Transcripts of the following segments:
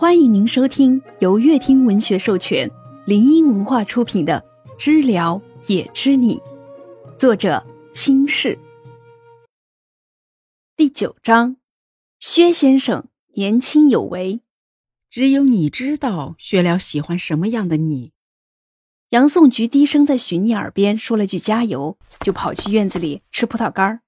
欢迎您收听由乐听文学授权、林音文化出品的《知了也知你》，作者清世。第九章，薛先生年轻有为。只有你知道薛了喜欢什么样的你。杨颂菊低声在许逆耳边说了句“加油”，就跑去院子里吃葡萄干儿。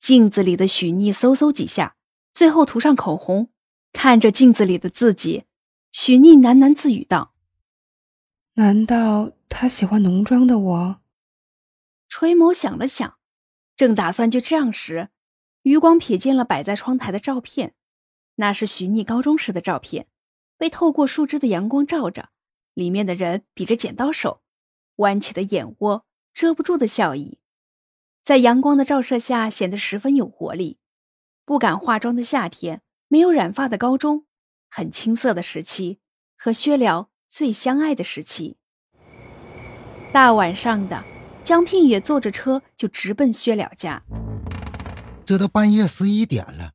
镜子里的许逆嗖嗖几下，最后涂上口红。看着镜子里的自己，许逆喃喃自语道：“难道他喜欢浓妆的我？”垂眸想了想，正打算就这样时，余光瞥见了摆在窗台的照片，那是许逆高中时的照片，被透过树枝的阳光照着，里面的人比着剪刀手，弯起的眼窝，遮不住的笑意，在阳光的照射下显得十分有活力。不敢化妆的夏天。没有染发的高中，很青涩的时期，和薛了最相爱的时期。大晚上的，江聘也坐着车就直奔薛了家。这都半夜十一点了，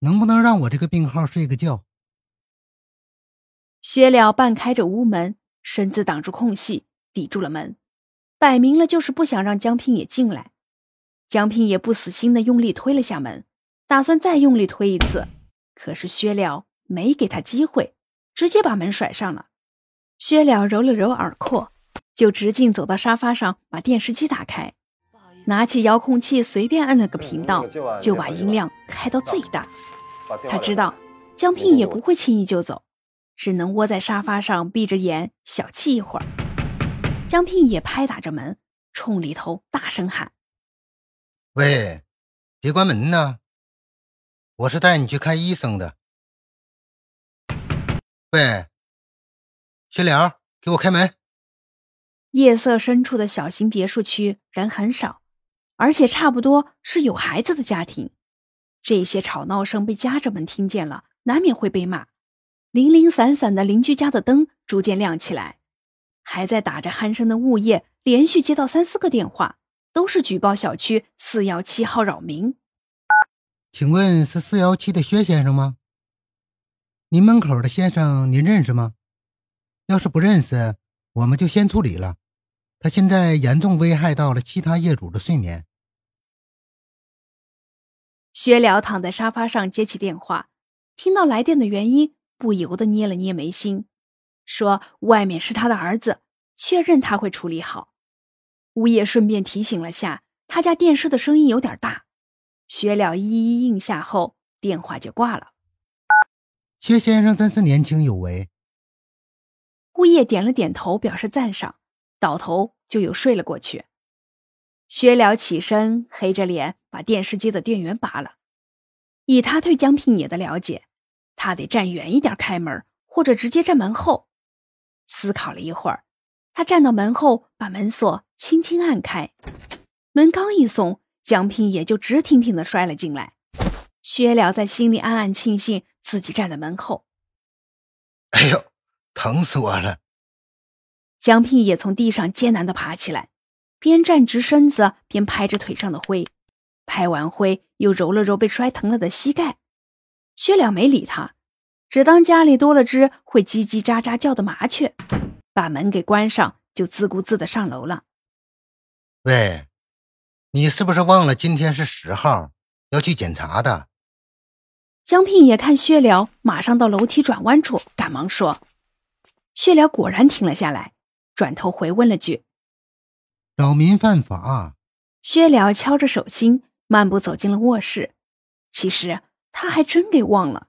能不能让我这个病号睡个觉？薛了半开着屋门，身子挡住空隙，抵住了门，摆明了就是不想让江聘也进来。江聘也不死心的用力推了下门，打算再用力推一次。可是薛了没给他机会，直接把门甩上了。薛了揉了揉耳廓，就直径走到沙发上，把电视机打开，拿起遥控器随便按了个频道，就把音量开到最大。他知道江聘也不会轻易就走，只能窝在沙发上闭着眼小憩一会儿。江聘也拍打着门，冲里头大声喊：“喂，别关门呐！”我是带你去看医生的。喂，薛良，给我开门。夜色深处的小型别墅区人很少，而且差不多是有孩子的家庭。这些吵闹声被家长们听见了，难免会被骂。零零散散的邻居家的灯逐渐亮起来，还在打着鼾声的物业连续接到三四个电话，都是举报小区四幺七号扰民。请问是四幺七的薛先生吗？您门口的先生您认识吗？要是不认识，我们就先处理了。他现在严重危害到了其他业主的睡眠。薛了躺在沙发上接起电话，听到来电的原因，不由得捏了捏眉心，说：“外面是他的儿子，确认他会处理好。”物业顺便提醒了下，他家电视的声音有点大。薛了一一应下后，电话就挂了。薛先生真是年轻有为。物业点了点头，表示赞赏，倒头就又睡了过去。薛了起身，黑着脸把电视机的电源拔了。以他对江聘野的了解，他得站远一点开门，或者直接站门后。思考了一会儿，他站到门后，把门锁轻轻按开，门刚一松。江平也就直挺挺的摔了进来，薛了在心里暗暗庆幸自己站在门后。哎呦，疼死我了！江平也从地上艰难的爬起来，边站直身子边拍着腿上的灰，拍完灰又揉了揉被摔疼了的膝盖。薛了没理他，只当家里多了只会叽叽喳喳叫的麻雀，把门给关上，就自顾自的上楼了。喂。你是不是忘了今天是十号，要去检查的？江聘也看薛辽马上到楼梯转弯处，赶忙说：“薛辽果然停了下来，转头回问了句：‘扰民犯法。’薛辽敲着手心，漫步走进了卧室。其实他还真给忘了，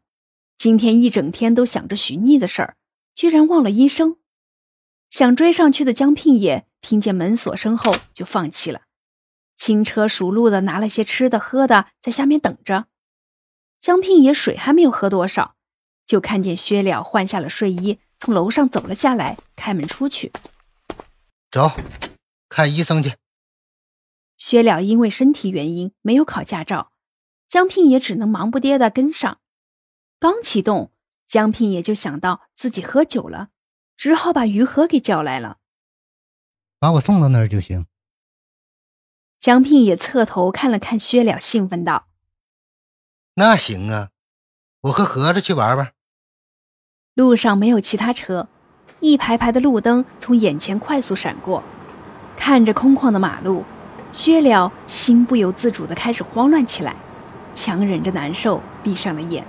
今天一整天都想着许逆的事儿，居然忘了医生。想追上去的江聘也听见门锁声后，就放弃了。轻车熟路的拿了些吃的喝的，在下面等着。江聘也水还没有喝多少，就看见薛了换下了睡衣，从楼上走了下来，开门出去。走，看医生去。薛了因为身体原因没有考驾照，江聘也只能忙不迭的跟上。刚启动，江聘也就想到自己喝酒了，只好把于和给叫来了，把我送到那儿就行。江聘也侧头看了看薛了，兴奋道：“那行啊，我和盒子去玩玩。”路上没有其他车，一排排的路灯从眼前快速闪过，看着空旷的马路，薛了心不由自主的开始慌乱起来，强忍着难受，闭上了眼。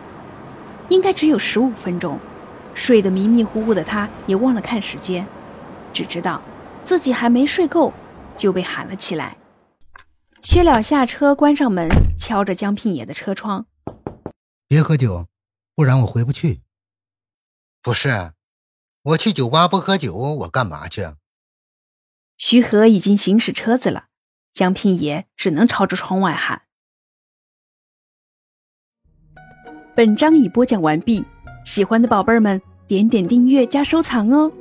应该只有十五分钟，睡得迷迷糊糊的他，也忘了看时间，只知道自己还没睡够，就被喊了起来。薛了下车，关上门，敲着江聘野的车窗：“别喝酒，不然我回不去。”“不是，我去酒吧不喝酒，我干嘛去？”徐和已经行驶车子了，江聘野只能朝着窗外喊。本章已播讲完毕，喜欢的宝贝儿们点点订阅加收藏哦。